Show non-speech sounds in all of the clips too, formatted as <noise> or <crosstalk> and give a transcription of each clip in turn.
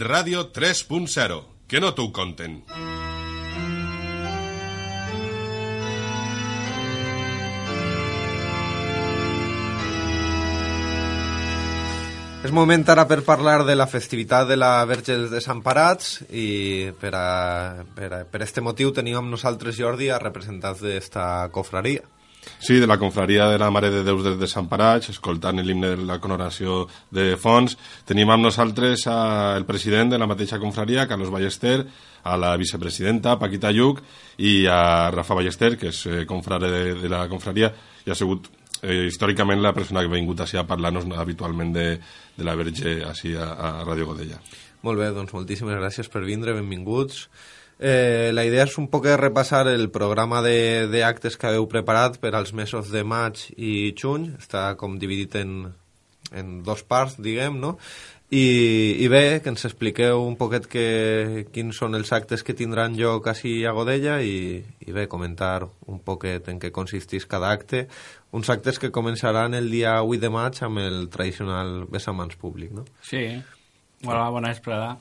Ràdio 3.0. Que no t'ho conten. És moment ara per parlar de la festivitat de la Verge dels Desemparats i per, a, per, a, per este motiu tenim amb nosaltres, Jordi, a representants d'esta cofraria. Sí, de la confraria de la Mare de Déus dels Desemparats, escoltant l'himne de la coronació de fons. Tenim amb nosaltres a, el president de la mateixa confraria, Carlos Ballester, a la vicepresidenta, Paquita Lluc, i a Rafa Ballester, que és eh, confrare de, de la confraria, i ha sigut eh, històricament la persona que ha vingut així a parlar-nos habitualment de, de la Verge així a, a Ràdio Godella. Molt bé, doncs moltíssimes gràcies per vindre, benvinguts. Eh, la idea és un poc repassar el programa d'actes que heu preparat per als mesos de maig i juny. Està com dividit en, en dos parts, diguem, no? I, i bé, que ens expliqueu un poquet que, quins són els actes que tindran lloc així a Godella i, i bé, comentar un poquet en què consisteix cada acte, uns actes que començaran el dia 8 de maig amb el tradicional besamans públic, no? Sí. Hola, bona vesprada.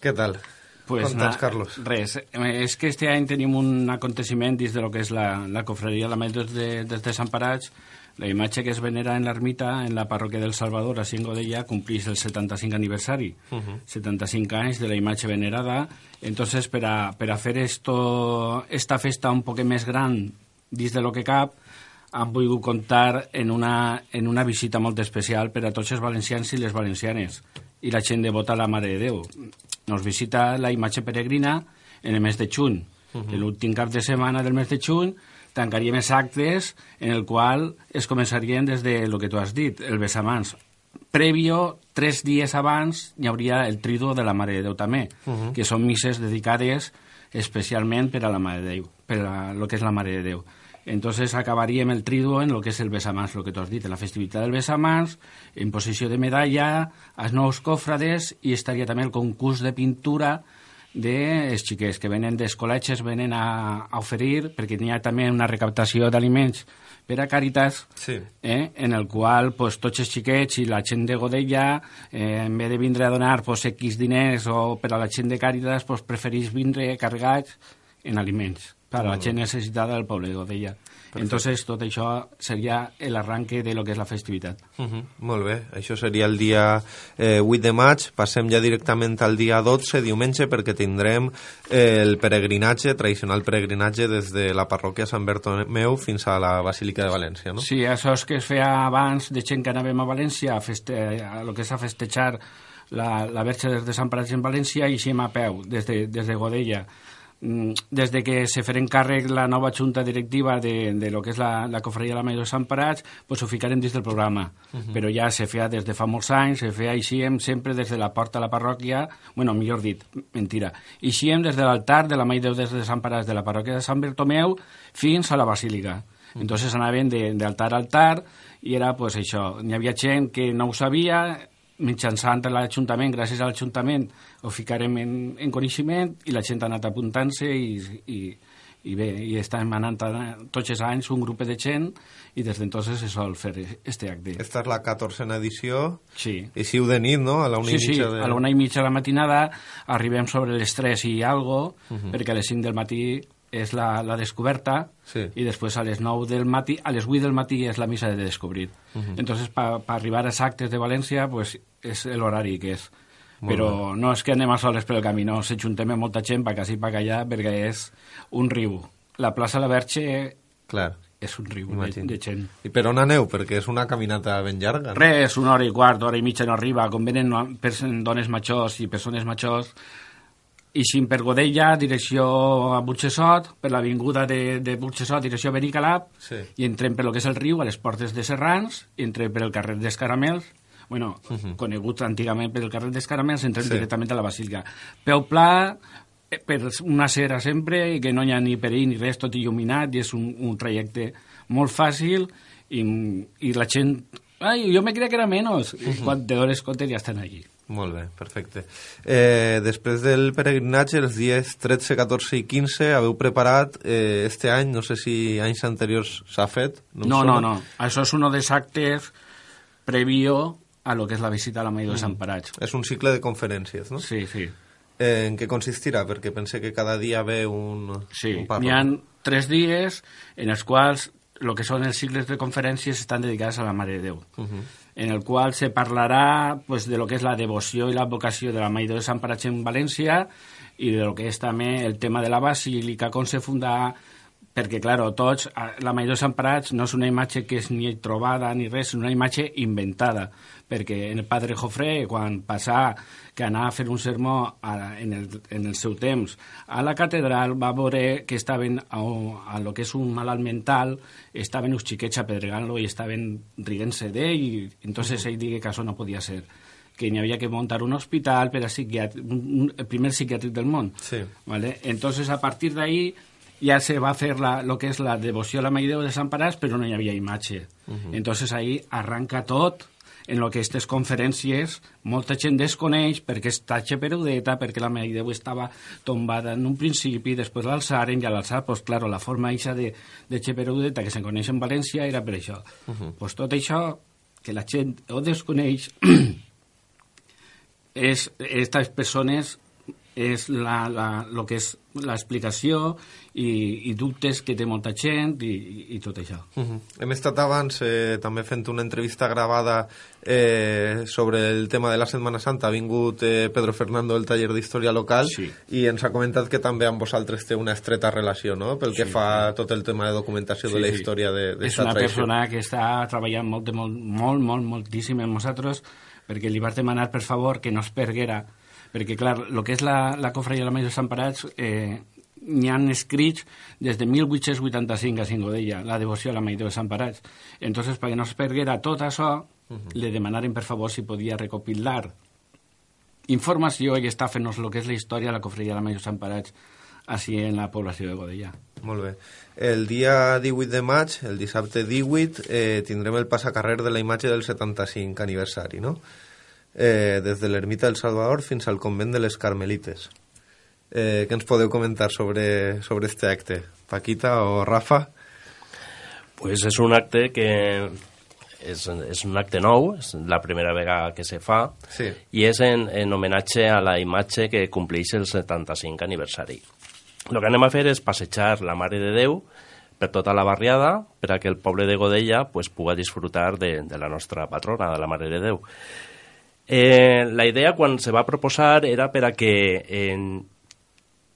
Què tal? Pues Conta'ns, na- Carlos. Res, eh, és que este any tenim un aconteixement dins de lo que és la, la cofreria la Mare de, dels Desemparats. La imatge que es venera en l'ermita, en la parròquia del Salvador, a Godella, complís el 75 aniversari. 75 anys de la imatge venerada. Entonces, per a, per a fer esto, esta festa un poc més gran dins de lo que cap, han volgut comptar en una, en una visita molt especial per a tots els valencians i les valencianes i la gent devota a la Mare de Déu. Nos visita la imatge peregrina en el mes de juny. Uh -huh. L'últim cap de setmana del mes de juny tancaríem els actes en el qual es començarien des de lo que tu has dit, el besamans. Prèvio, tres dies abans, hi hauria el trido de la Mare de Déu també, uh -huh. que són misses dedicades especialment per a la Mare de Déu, per a lo que és la Mare de Déu. Entonces acabaríem el triduo en lo que és el besamans, lo que tu has dit, la festivitat del besamans, en posició de medalla, als nous cofrades, i estaria també el concurs de pintura dels xiquets que venen dels col·legis, venen a, a oferir, perquè n'hi ha també una recaptació d'aliments per a Càritas, Sí. eh, en el qual pues, tots els xiquets i la gent de Godella, eh, en vez de vindre a donar pues, X diners o per a la gent de Càritas, pues, preferís vindre carregats en aliments per a la gent necessitada del poble de Godella. Entonces, tot això seria l'arranque de lo que és la festivitat. Uh -huh. Molt bé, això seria el dia eh, 8 de maig. Passem ja directament al dia 12, diumenge, perquè tindrem eh, el peregrinatge, tradicional peregrinatge des de la parròquia Sant Bertomeu fins a la Basílica de València, no? Sí, això és que es feia abans de gent que anàvem a València a, feste, a lo que és a festejar la, la Verge dels Desemparats en València i així a peu, des de, des de Godella. Mm, Des de que se feren càrrec la nova junta directiva de, de lo que és la, la cofreria de la Mare dels Desemparats, pues ho ficarem dins del programa. Uh -huh. Però ja se feia des de fa molts anys, se feia així sempre des de la porta a la parròquia, bueno, millor dit, mentira, així des de l'altar de la de Déu dels Desemparats de la parròquia de Sant Bertomeu fins a la Basílica. Entonces anaven de- d'altar a altar i era pues, això. N'hi havia gent que no ho sabia, mitjançant l'Ajuntament, gràcies a l'Ajuntament, ho ficarem en, en coneixement i la gent ha anat apuntant-se i, i, i bé, i estem anant a- tots els anys un grup de gent i des d'entonces se sol fer este acte. Esta és la 14a edició. Sí. I si de nit, no? A la una Sí, i sí, mitja de... a la una i mitja de la matinada arribem sobre les 3 i algo, perquè a les 5 del matí és la, la descoberta Sí. i després a les 9 del matí, a les 8 del matí és la missa de descobrir. Entonces, para pa arribar als actes de València, pues, és l'horari que és. Però no és que anem a soles pel camí, no, s'ajuntem amb molta gent, pa aquí, pa allà, perquè és un riu. La plaça La Verge Clar. és un riu de, Imagino. de gent. I per on aneu? Perquè és una caminata ben llarga. no? Res, una hora i quart, hora i mitja no arriba, com venen dones majors i persones majors, i xin per Godella, direcció a Burxessot, per l'avinguda de, de Burxessot, direcció a Benicalap, Sí. i entrem per lo que és el riu, a les portes de Serrans, i entrem per el carrer dels Caramels, bueno, conegut antigament per el carrer dels Caramels, entrem Sí. directament a la Basílica. Peu pla, eh, per una cera sempre, i que no hi ha ni perill ni res, tot il·luminat, i és un, un trajecte molt fàcil, i, i la gent... Ai, jo me creia que era menys. Uh -huh. Quan te dones compte ja estan allí. Molt bé, perfecte. Eh, després del peregrinatge, els dies 13, 14 i 15, haveu preparat eh, este any, no sé si anys anteriors s'ha fet. No, no, sona. no. Això és un dels actes previo a lo que és la visita a la Maï de Sant Parats. És un cicle de conferències, no? Sí, sí. Eh, en què consistirà? Perquè pense que cada dia ve un, Sí, un n'hi ha tres dies en els quals el que són els cicles de conferències estan dedicats a la Mare de Déu, en el qual se parlarà pues, de lo que és la devoció i la vocació de la Mare de Déu de Sant Parats en València i de lo que és també el tema de la basílica, com se funda perquè, claro, tots, la Mare de Sant Parats no és una imatge que és ni trobada ni res, és una imatge inventada, perquè en el padre Jofré, quan passà que anava a fer un sermó a, en, el, en el seu temps a la catedral, va veure que estaven a, a lo que és un malalt mental, estaven uns xiquets apedregant-lo i estaven rient-se d'ell, i entonces ell digué que això no podia ser que n'hi havia que muntar un hospital per a psiquiàtric, un, el primer psiquiàtric del món. Sí. ¿vale? Entonces, a partir de ahí ya se va a hacer la, lo que es la devoció a la Maideu de Sant Paràs, però no hi havia imatge. Entonces, ahí arranca tot en lo que aquestes conferències molta gent desconeix perquè està xeperudeta, perquè la Maideu estava tombada en un principi, després l'alçaren i a l'alçar, pues, claro, la forma eixa de, de xeperudeta que se coneix en València era per això. pues tot això que la gent ho desconeix <clears throat> és estas persones és la, la, lo que és l'explicació i, i dubtes que té molta gent i, i, tot això. Uh -huh. Hem estat abans eh, també fent una entrevista gravada eh, sobre el tema de la Setmana Santa. Ha vingut eh, Pedro Fernando del taller d'Història Local Sí. i ens ha comentat que també amb vosaltres té una estreta relació, no?, pel que fa a tot el tema de documentació de la història de, de és una persona que està treballant molt, molt, molt, molt, moltíssim amb nosaltres perquè li vas demanar, per favor, que no es perguera perquè, clar, el que és la, la cofreia de la Major Sant Parats eh, n'hi han escrits des de 1885 a Cingodella, la devoció a la Maideu de Sant Parats. Entonces, perquè no es perguera tot això, li demanaren, per favor, si podia recopilar informació i està fent-nos el que és la història de la cofreia de la Major Sant Parats així en la població de Godella. Molt bé. El dia 18 de maig, el dissabte 18, eh, tindrem el passacarrer de la imatge del 75 aniversari, no? Eh, des de l'ermita del Salvador fins al convent de les Carmelites. Eh, què ens podeu comentar sobre, sobre este acte? Paquita o Rafa? Pues és un acte que és, és un acte nou, és la primera vegada que se fa, Sí. i és en, en homenatge a la imatge que compleix el 75 aniversari. El que anem a fer és passejar la Mare de Déu per tota la barriada per a que el poble de Godella pues, puga disfrutar de, de la nostra patrona, de la Mare de Déu. Eh, la idea, quan se va proposar, era per a que en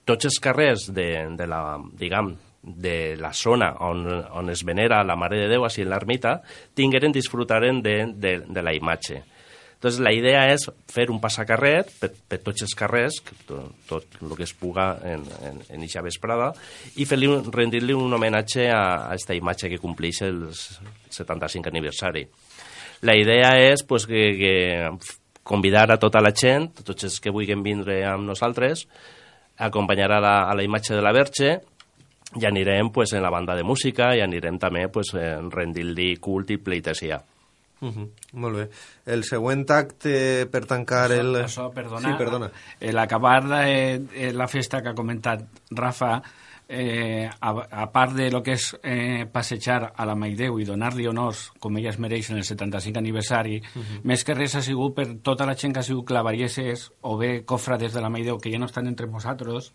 tots els carrers de, de la, diguem, de la zona on, on es venera la Mare de Déu, així en l'ermita, tingueren, disfrutaren de, de, de la imatge. Entonces, la idea és fer un passacarrer per, per tots els carrers, tot, tot el que es puga en, en, en eixa vesprada, i fer-li rendir-li un homenatge a, a esta imatge que compleix el 75 aniversari. La idea és pues, que, que convidar a tota la gent, tots els que vulguin vindre amb nosaltres, acompanyar a la, a la imatge de la Verge i anirem pues, en la banda de música i anirem també pues, en rendir-li cult i pleitesia. Uh -huh. Molt bé. El següent acte per tancar el... Això, perdona, Sí, perdona. El acabar de, eh, la festa que ha comentat Rafa, eh, a, a part de lo que és eh, passejar a la Maideu i donar-li honors, com ella es mereix en el 75 aniversari, més que res ha sigut per tota la gent que ha sigut clavarieses o bé cofrades de la Maideu que ja no estan entre nosaltres,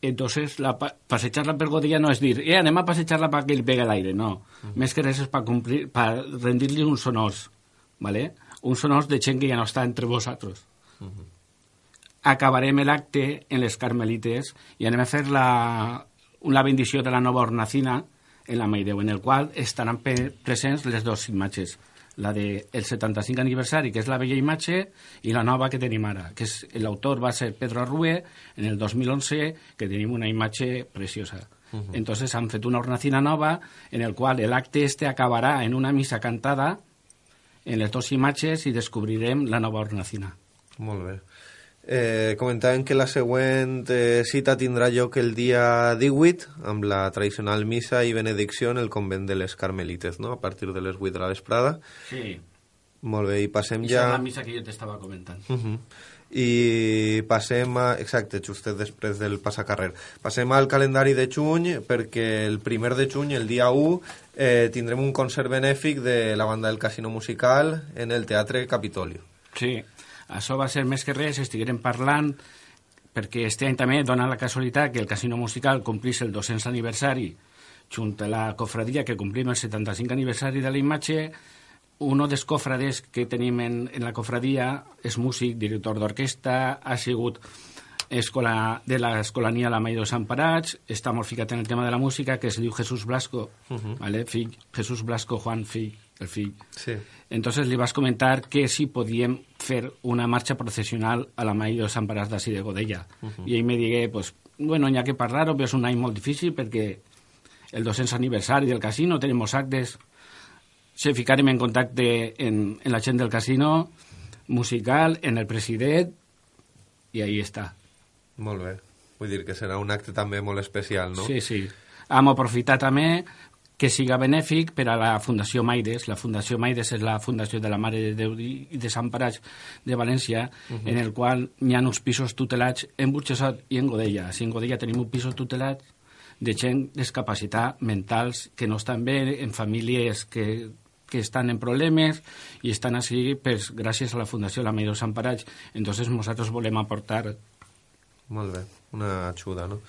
entonces la, pa- passejar-la per Godella no és dir eh, anem a passejar-la perquè li pega l'aire, no. Més que res és per, complir, per rendir-li uns honors, ¿vale? uns honors de gent que ja no està entre vosaltres. Acabarem l'acte en les Carmelites i anem a fer la, una bendició de la nova hornacina en la Maideu, en el qual estaran presents les dues imatges la del de 75 aniversari, que és la vella imatge, i la nova que tenim ara, que l'autor va ser Pedro Arrué, en el 2011, que tenim una imatge preciosa. Entonces han fet una hornacina nova, en el qual l'acte este acabarà en una missa cantada en les dues imatges i descobrirem la nova hornacina. Molt bé. Eh, comentàvem que la següent eh, cita tindrà lloc el dia 18 amb la tradicional missa i benedicció en el convent de les Carmelites, no? a partir de les 8 de la vesprada. Sí, Molt bé, i passem i ja... ja... la missa que jo t'estava comentant. Uh -huh. i passem a... Exacte, justet després del passacarrer. Passem al calendari de juny perquè el primer de juny, el dia 1, eh, tindrem un concert benèfic de la banda del Casino Musical en el Teatre Capitolio. Sí, això va ser més que res, estiguérem parlant perquè este any també dona la casualitat que el Casino Musical complís el 200 aniversari junt a la cofradia que complim el 75 aniversari de la imatge uno dels cofrades que tenim en, en la cofradia és músic, director d'orquestra, ha sigut escola, de l'escolania La Maï Sant Parats, està molt ficat en el tema de la música, que es diu Jesús Blasco, uh -huh. ¿vale? fill, Jesús Blasco Juan, fill, el fill. Sí. Entonces li vas comentar que si podíem fer una marxa processional a la Maï de Sant Parats d'ací de Godella. Uh -huh. I ell me digué, pues, bueno, n'hi ha que parlar-ho, però és un any molt difícil perquè el 200 aniversari del casino, tenim actes, se ficarem en contacte en, en la gent del casino musical, en el president, i ahí està. Molt bé. Vull dir que serà un acte també molt especial, no? Sí, sí. Hem aprofitat també que siga benèfic per a la Fundació Maides. La Fundació Maides és la fundació de la Mare de Déu i Desamparats de València, uh -huh. en el qual hi ha uns pisos tutelats en Burxessot i en Godella. Si en Godella tenim un piso tutelat de gent discapacitat mentals que no estan bé, en famílies que que estan en problemes i estan així pues, gràcies a la Fundació La Maidó Sant Parats. Entonces nosaltres volem aportar... Molt bé, una ajuda, no?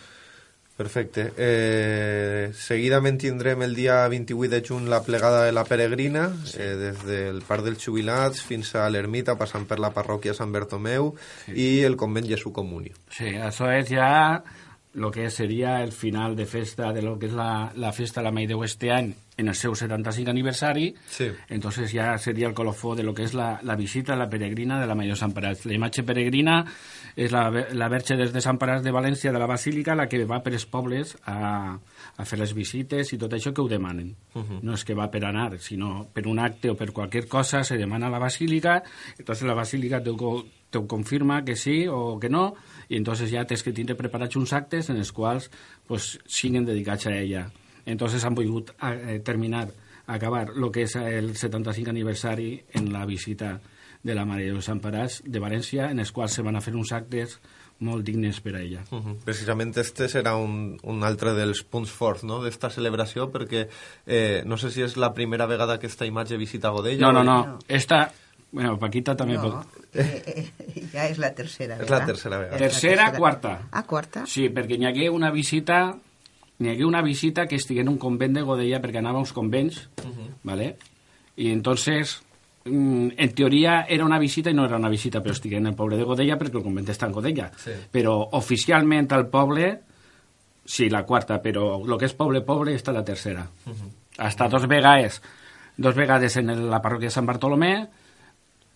Perfecte. Eh, seguidament tindrem el dia 28 de juny la plegada de la peregrina, sí. eh, des del Parc dels Jubilats fins a l'ermita, passant per la parròquia Sant Bertomeu sí. i el convent Jesús Comunio. Sí, això és ja lo que seria el final de festa de lo que és la, la festa de la Maideu este any en el seu 75 aniversari, sí. entonces ya sería el colofó de lo que es la, la visita a la peregrina de la Mayor Sant Parats. La imatge peregrina és la, la verge des de Sant Parats de València, de la Basílica, la que va per els pobles a, a fer les visites i tot això que ho demanen. Uh -huh. No és que va per anar, sinó per un acte o per qualsevol cosa se demana a la Basílica, entonces la Basílica te ho, te ho confirma que sí o que no, i entonces ja tens que tindre preparats uns actes en els quals pues, siguin dedicats a ella. Entonces han volgut eh, terminar, acabar lo que és el 75 aniversari en la visita de la Mare de Sant Paràs de València, en els quals se van a fer uns actes molt dignes per a ella. Uh -huh. Precisament este serà un, un altre dels punts forts no? d'esta celebració, perquè eh, no sé si és la primera vegada que esta imatge visita Godella. No, no, no. no. Esta, Bueno, Paquita també no, pot... Eh, eh, ja és la tercera vegada. <laughs> És la tercera vegada. Tercera, la tercera. quarta. Ah, quarta? Sí, perquè n'hi hagué una visita n'hi hagué una visita que estigué en un convent de Godella perquè anava a uns convents, uh -huh. ¿vale? Y entonces, mm, en teoria era una visita i no era una visita, però estigué en el poble de Godella perquè el convent està en Godella. Sí. Però oficialment al poble, sí, la quarta, però el que és poble, poble, està la tercera. Uh -huh. Hasta dos vegades, dos vegades en la parròquia de Sant Bartolomé,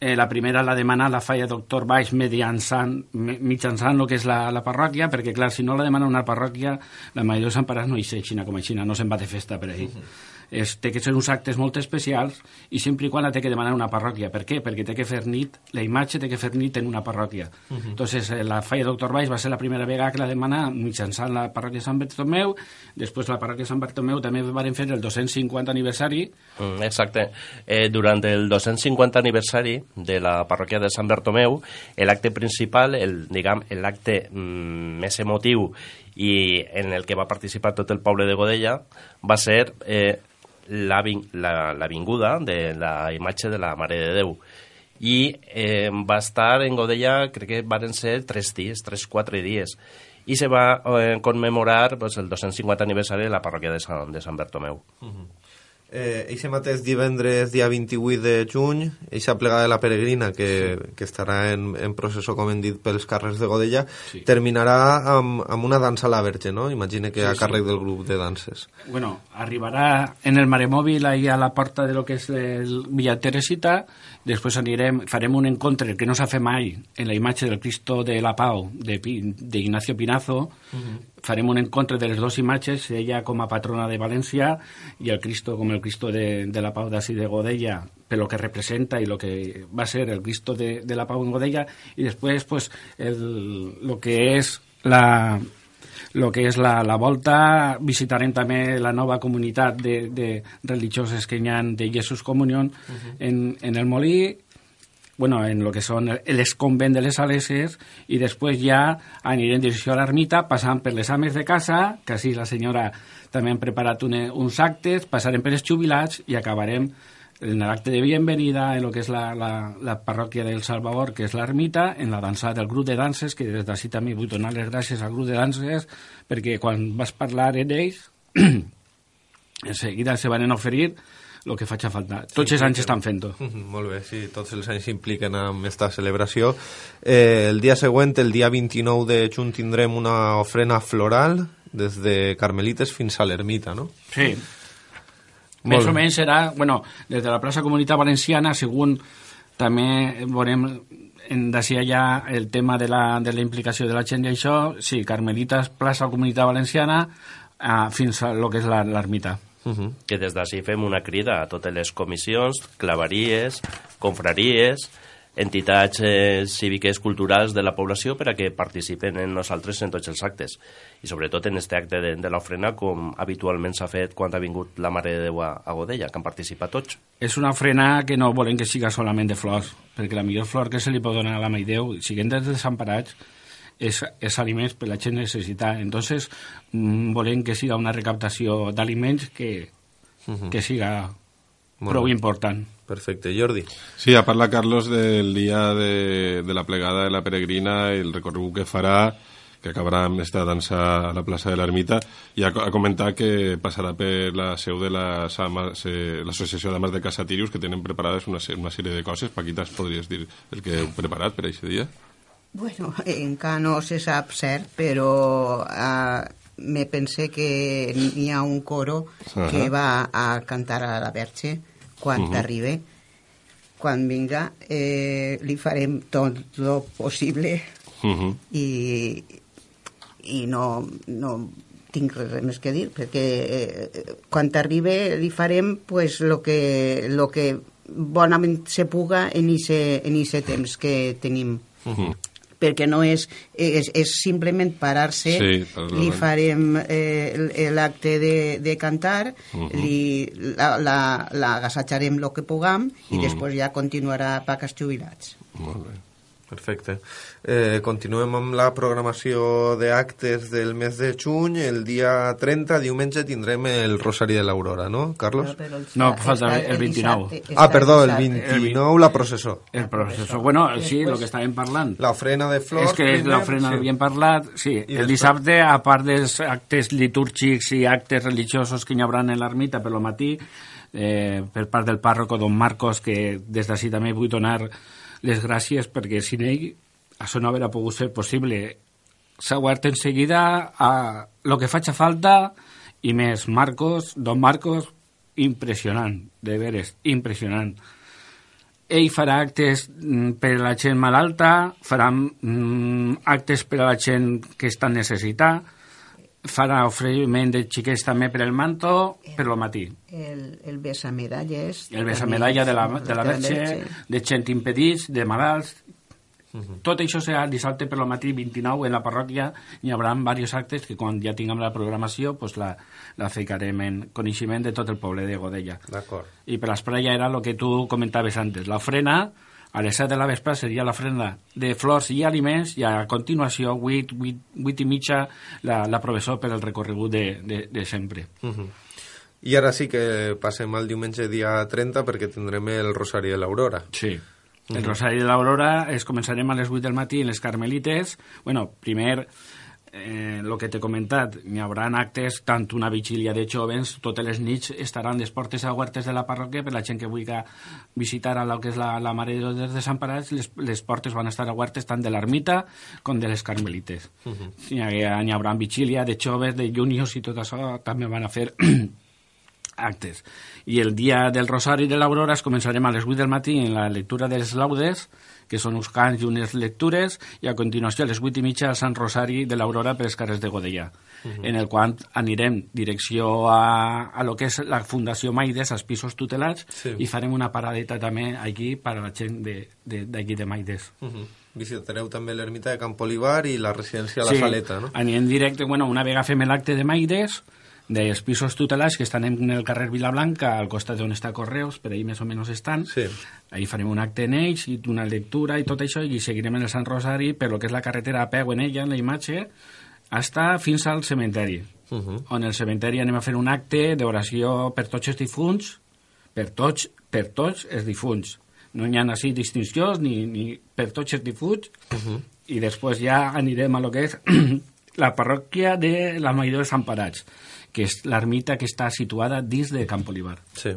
eh, la primera la demana la falla doctor Baix mitjançant, mitjançant el que és la, la parròquia, perquè, clar, si no la demana una parròquia, la Maria de Sant Paràs no hi sé Xina com a Xina, no se'n va de festa per ahir. Uh -huh és, té que ser uns actes molt especials i sempre i quan la té que demanar una parròquia. Per què? Perquè té que fer nit, la imatge té que fer nit en una parròquia. Uh -huh. Entonces, eh, la falla Doctor Baix va ser la primera vegada que la demana mitjançant la parròquia Sant Bartomeu, després la parròquia Sant Bartomeu també van fer el 250 aniversari. Mm, exacte. Eh, durant el 250 aniversari de la parròquia de Sant Bartomeu, l'acte principal, el, diguem, l'acte mm, més emotiu i en el que va participar tot el poble de Godella va ser eh, la, la, la vinguda de la imatge de la Mare de Déu i eh, va estar en Godella, crec que van ser tres dies, tres, quatre dies i se va eh, commemorar pues, el 250 aniversari de la parròquia de Sant, de Sant Bertomeu. Uh -huh. Eh, eixe mateix divendres, dia 28 de juny, eixa plegada de la peregrina, que, sí. que estarà en, en processó, com hem dit, pels carrers de Godella, sí. terminarà amb, amb una dansa a la Verge, no? Imagine que sí, a càrrec sí. del grup de danses. Bueno, arribarà en el Maremòbil, ahí a la porta de lo que és el Villa Teresita, després anirem, farem un encontre que no s'ha fet mai en la imatge del Cristo de la Pau d'Ignacio Pinazo, uh -huh farem un encontre de les dues imatges, ella com a patrona de València i el Cristo com el Cristo de, de la Pau d'ací de Godella, per lo que representa i lo que va ser el Cristo de, de la Pau en Godella, i després pues, el, lo que és la, lo que és la, la volta, visitarem també la nova comunitat de, de religioses que hi ha de Jesús Comunión uh -huh. en, en el Molí, bueno, en lo que són els convent de les Saleses i després ja en direcció a l'ermita passant per les ames de casa, que així la senyora també han preparat une, uns actes, passarem per els jubilats i acabarem en l'acte de bienvenida en el que és la, la, la parròquia del Salvador, que és l'ermita, en la dansa del grup de danses, que des d'ací també vull donar les gràcies al grup de danses, perquè quan vas parlar en ells, <clears throat> en seguida se van oferir el que a falta. Tots els anys estan fent-ho. Mhm, Molt bé, sí, tots els anys s'impliquen en aquesta celebració. Eh, el dia següent, el dia 29 de juny, tindrem una ofrena floral des de Carmelites fins a l'ermita, no? Sí. Molt Més o menys serà, bueno, des de la plaça Comunitat Valenciana, segons també veurem en d'ací allà el tema de la, de la implicació de la gent i això, sí, Carmelitas, plaça Comunitat Valenciana, eh, fins a lo que és la- l'ermita. Mhm. que des d'ací fem una crida a totes les comissions, claveries, confraries, entitats eh, cíviques culturals de la població per a que participen en nosaltres en tots els actes. I sobretot en este acte de, de l'ofrena, com habitualment s'ha fet quan ha vingut la Mare de Déu a, a Godella, que han participat tots. És una ofrena que no volem que siga solament de flors, perquè la millor flor que se li pot donar a la Mare de Déu, siguent des desemparats, és, és aliments per la gent necessita. Entonces, mm, volem que siga una recaptació d'aliments que, que siga Molt prou important. Perfecte. Jordi? Sí, a parlar, Carlos, del dia de, de la plegada de la peregrina i el recorregut que farà, que acabarà amb esta dansa a la plaça de l'Ermita, i a, a comentar que passarà per la seu de la Sama- se- l'Associació d'Ames de Casa Tirius, que tenen preparades una, una sèrie de coses. Paquita, ens podries dir el que heu preparat per aquest dia? Bueno, <laughs> encara no se sap cert, però uh, me pense que n'hi ha un coro Ahà. que va a cantar a la Verge quan Mhm. arribi. Quan vinga, eh, li farem tot el possible Uh -huh. i, i no, no tinc res més que dir, perquè eh, quan arribi li farem pues, lo, que, lo que bonament se puga en ese, en ese temps que tenim. Uh -huh. Perquè no és, és, és simplement parar-se, Sí, li farem eh, el- l'acte de, de cantar, Mhm. li, la, la, la agassatjarem el que puguem i Mhm. després ja continuarà per jubilats. Molt bé. Perfecte. Eh, continuem amb la programació d'actes del mes de juny. El dia 30, diumenge, tindrem el Rosari de l'Aurora, no, Carlos? Però el- No, falta el 29. dissabte- Ah, perdó, el dissabte. 29, la processó. El proceso. Bueno, sí, lo que estàvem parlant. La ofrena de flors... és que primer, l'ofrena sí. l'havíem parlat, sí. I el dissabte, a part dels actes litúrgics i actes religiosos que hi haurà en l'ermita per lo matí, eh, per part del pàrroco don Marcos, que des d'ací també vull donar les gràcies perquè sin ell això no hauria pogut ser possible. S'ha guardat en seguida a lo que faig a falta i més. Marcos, don Marcos, impressionant, de veres, impressionant ell farà actes mm, per a la gent malalta, farà mm, actes per a la gent que està en necessitat, farà oferiment de xiquets també per el manto, per lo matí. El, el besamedalles. El besamedalla de la, de la Verge, de gent impedits, de malalts... Tot això serà dissabte per lo matí 29 en la parròquia hi haurà diversos actes que quan ja tinguem la programació pues la, la ficarem en coneixement de tot el poble de Godella. D'acord. I per l'esprà ja era el que tu comentaves antes. L'ofrena, a les 7 de la vespre, seria l'ofrena de flors i aliments i a continuació, 8, 8, 8 i mitja, la, la professor per el recorregut de, de, de sempre. Mhm. I ara sí que passem al diumenge dia 30 perquè tindrem el Rosari de l'Aurora. Sí. El Rosari de l'Aurora es començarem a les 8 del matí en les Carmelites. Bueno, primer, eh, lo que t'he comentat, hi haurà actes, tant una vigília de jovens, totes les nits estaran les portes obertes de la parròquia per la gent que vulgui visitar a lo que és la, la Mare de Déu dels Desemparats, les, les portes van estar obertes tant de l'ermita com de les Carmelites. Uh -huh. hi, hi haurà vigília de joves, de juniors i tot això, també van a fer <clears throat> actes. I el dia del Rosari de l'Aurora es començarem a les 8 del matí en la lectura de les laudes, que són uns cants i unes lectures, i a continuació a les 8 i mitja al Sant Rosari de l'Aurora per les carrers de Godellà, uh -huh. en el qual anirem direcció a, a lo que és la Fundació Maides, als pisos tutelats, Sí. i farem una paradeta també aquí per a la gent de- de- d'aquí de, de Maides. Uh -huh. Visitareu també l'ermita de Camp Olivar i la residència a la Saleta, no? anirem directe, bueno, una vegada fem l'acte de Maides, dels pisos tutelats que estan en el carrer Vilablanca, al costat d'on està Correus, per ahí més o menys estan. Sí. Ahí farem un acte en ells i una lectura i tot això, i seguirem en el Sant Rosari, per lo que és la carretera a peu en ella, en la imatge, hasta fins al cementeri. Uh -huh. On el cementeri anem a fer un acte d'oració per tots els difunts, per tots, per tots els difunts. No hi ha així distincions ni, ni per tots els difunts, uh -huh. i després ja anirem a lo que és <clears throat> la parròquia de la Maidó de Sant Parats, que és l'ermita que està situada dins de Camp Olivar. Sí,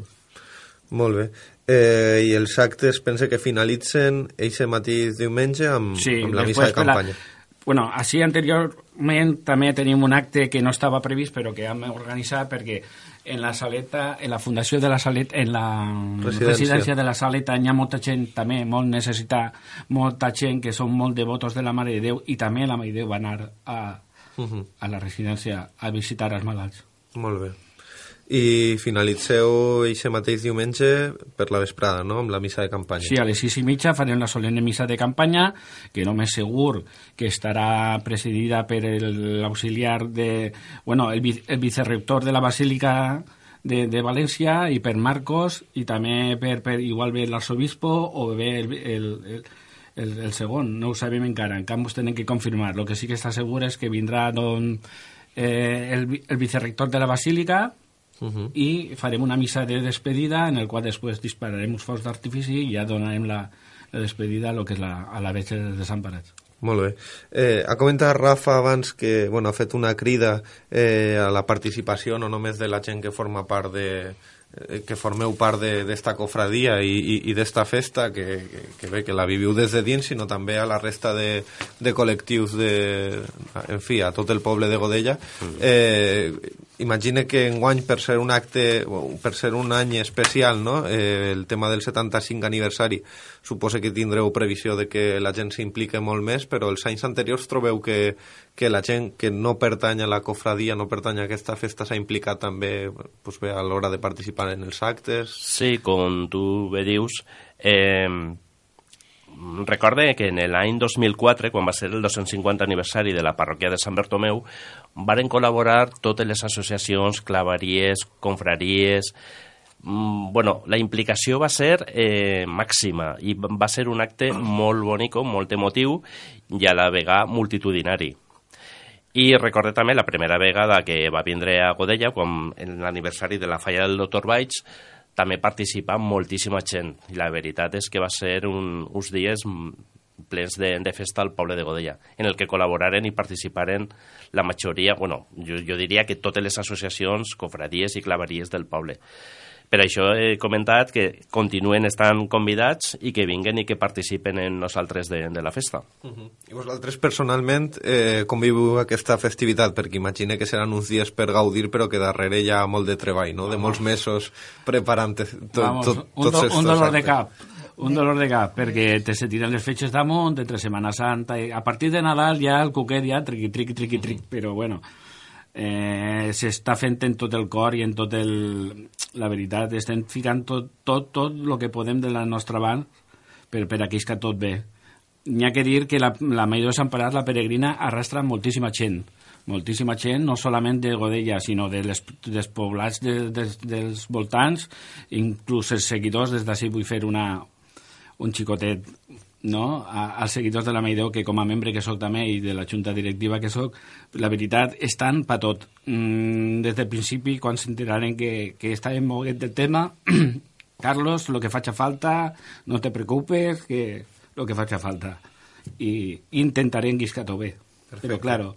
molt bé. Eh, I els actes pense que finalitzen eixe matí diumenge amb, Sí, amb la missa de per la- campanya. Bueno, així anteriorment també tenim un acte que no estava previst però que hem organitzat perquè en la saleta, en la fundació de la saleta, en la Residència. residència, de la saleta hi ha molta gent també molt necessita molta gent que són molt devotos de la Mare de Déu i també la Mare de Déu va anar a, Uh a la residència a visitar els malalts. Molt bé. I finalitzeu eixe mateix diumenge per la vesprada, no?, amb la missa de campanya. Sí, a les sis i mitja farem la solemne missa de campanya, que només segur que estarà presidida per el- l'auxiliar de... Bueno, el, el vicerrector de la Basílica de, de València i per Marcos i també per, per igual bé l'arsobispo o bé el, el, el, el, el segon, no ho sabem encara, en canvi us tenen que confirmar. Lo que sí que està segur és que vindrà don, eh, el, el vicerrector de la Basílica, Uh -huh. i farem una missa de despedida en el qual després dispararem uns focs d'artifici i ja donarem la, la despedida a, lo que és la, a la Verge de Sant Parats. Molt bé. Eh, ha comentat Rafa abans que bueno, ha fet una crida eh, a la participació no només de la gent que forma part de que formeu part de- d'esta cofradia i, i, i d'esta festa que, que, que bé que la viviu des de dins sinó també a la resta de, de col·lectius de, en fi, a tot el poble de Godella. Eh, imagine que enguany per ser un acte per ser un any especial no? eh, el tema del 75 aniversari suposa que tindreu previsió de que la gent s'implique molt més però els anys anteriors trobeu que, que la gent que no pertany a la cofradia no pertany a aquesta festa s'ha implicat també pues bé, a l'hora de participar en els actes Sí, com tu bé dius, eh, recorde que en l'any 2004, quan va ser el 250 aniversari de la parròquia de Sant Bartomeu, varen col·laborar totes les associacions, claveries, confraries... Mm, bueno, la implicació va ser eh, màxima i va ser un acte molt bonico, molt emotiu i a la vegada multitudinari. I recorde també la primera vegada que va vindre a Godella, quan en l'aniversari de la falla del Dr. Baig, també participa moltíssima gent. I la veritat és que va ser un, uns dies plens de, de festa al poble de Godella, en el que col·laboraren i participaren la majoria, bueno, jo, jo diria que totes les associacions, cofradies i claveries del poble. Per això he comentat que continuen estant convidats i que vinguen i que participen en nosaltres de, de la festa. Uh -huh. I vosaltres personalment eh, com viu aquesta festivitat? Perquè imagine que seran uns dies per gaudir però que darrere hi ha molt de treball, no? de molts mesos preparant tot, Vamos, tot, un, do, estos un dolor de cap. Un dolor de cap, perquè te se tiren les fetges damunt, entre Setmana Santa, i a partir de Nadal ja el cuquet ja triqui, triqui, triqui, triqui, però bueno, eh, s'està fent en tot el cor i en tot el... La veritat, estem ficant tot, tot, tot el que podem de la nostra banda per, per aquells que tot bé. N'hi ha que dir que la, la Maidó de Sant Parat, la peregrina, arrastra moltíssima gent. Moltíssima gent, no solament de Godella, sinó de les, dels poblats de, de, dels voltants, inclús els seguidors, des d'ací vull fer una, un xicotet no? A, als seguidors de la Maidó, que com a membre que sóc també i de la junta directiva que sóc, la veritat, estan pa tot. Mm, des del principi, quan s'enteraren que, que estàvem moguent del tema, <clears throat> Carlos, lo que faci falta, no te preocupes, que lo que faci falta. I intentaré enguiscar-ho bé. Però, claro,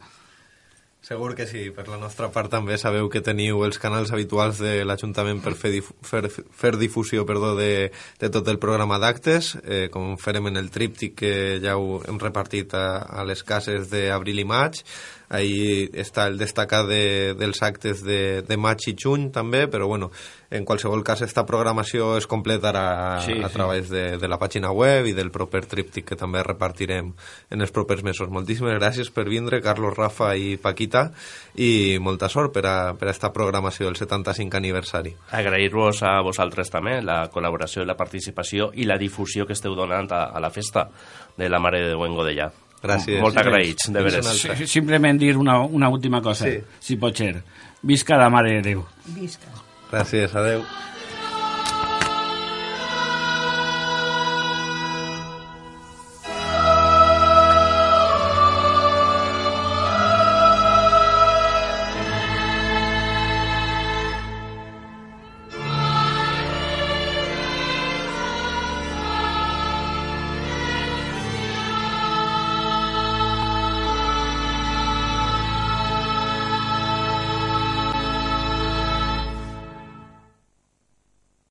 Segur que sí, per la nostra part també sabeu que teniu els canals habituals de l'Ajuntament per fer, difu fer, fer difusió perdó, de, de tot el programa d'actes, eh, com farem en el tríptic que ja ho hem repartit a, a les cases d'abril i maig, ahí està el destacat de, dels actes de, de maig i juny també, però bueno, en qualsevol cas esta programació es completarà Sí, a sí. través de, de la pàgina web i del proper tríptic que també repartirem en els propers mesos. Moltíssimes gràcies per vindre, Carlos, Rafa i Paquita, i molta sort per a, per a esta programació del 75 aniversari. Agrair-vos a vosaltres també la col·laboració i la participació i la difusió que esteu donant a, a la festa de la Mare de Déu en Godellà. Gràcies. Molt agraïts, de veres. Simplement dir una, una última cosa, Sí. si pot ser. Visca la Mare de Déu. Visca. Gràcies, adeu.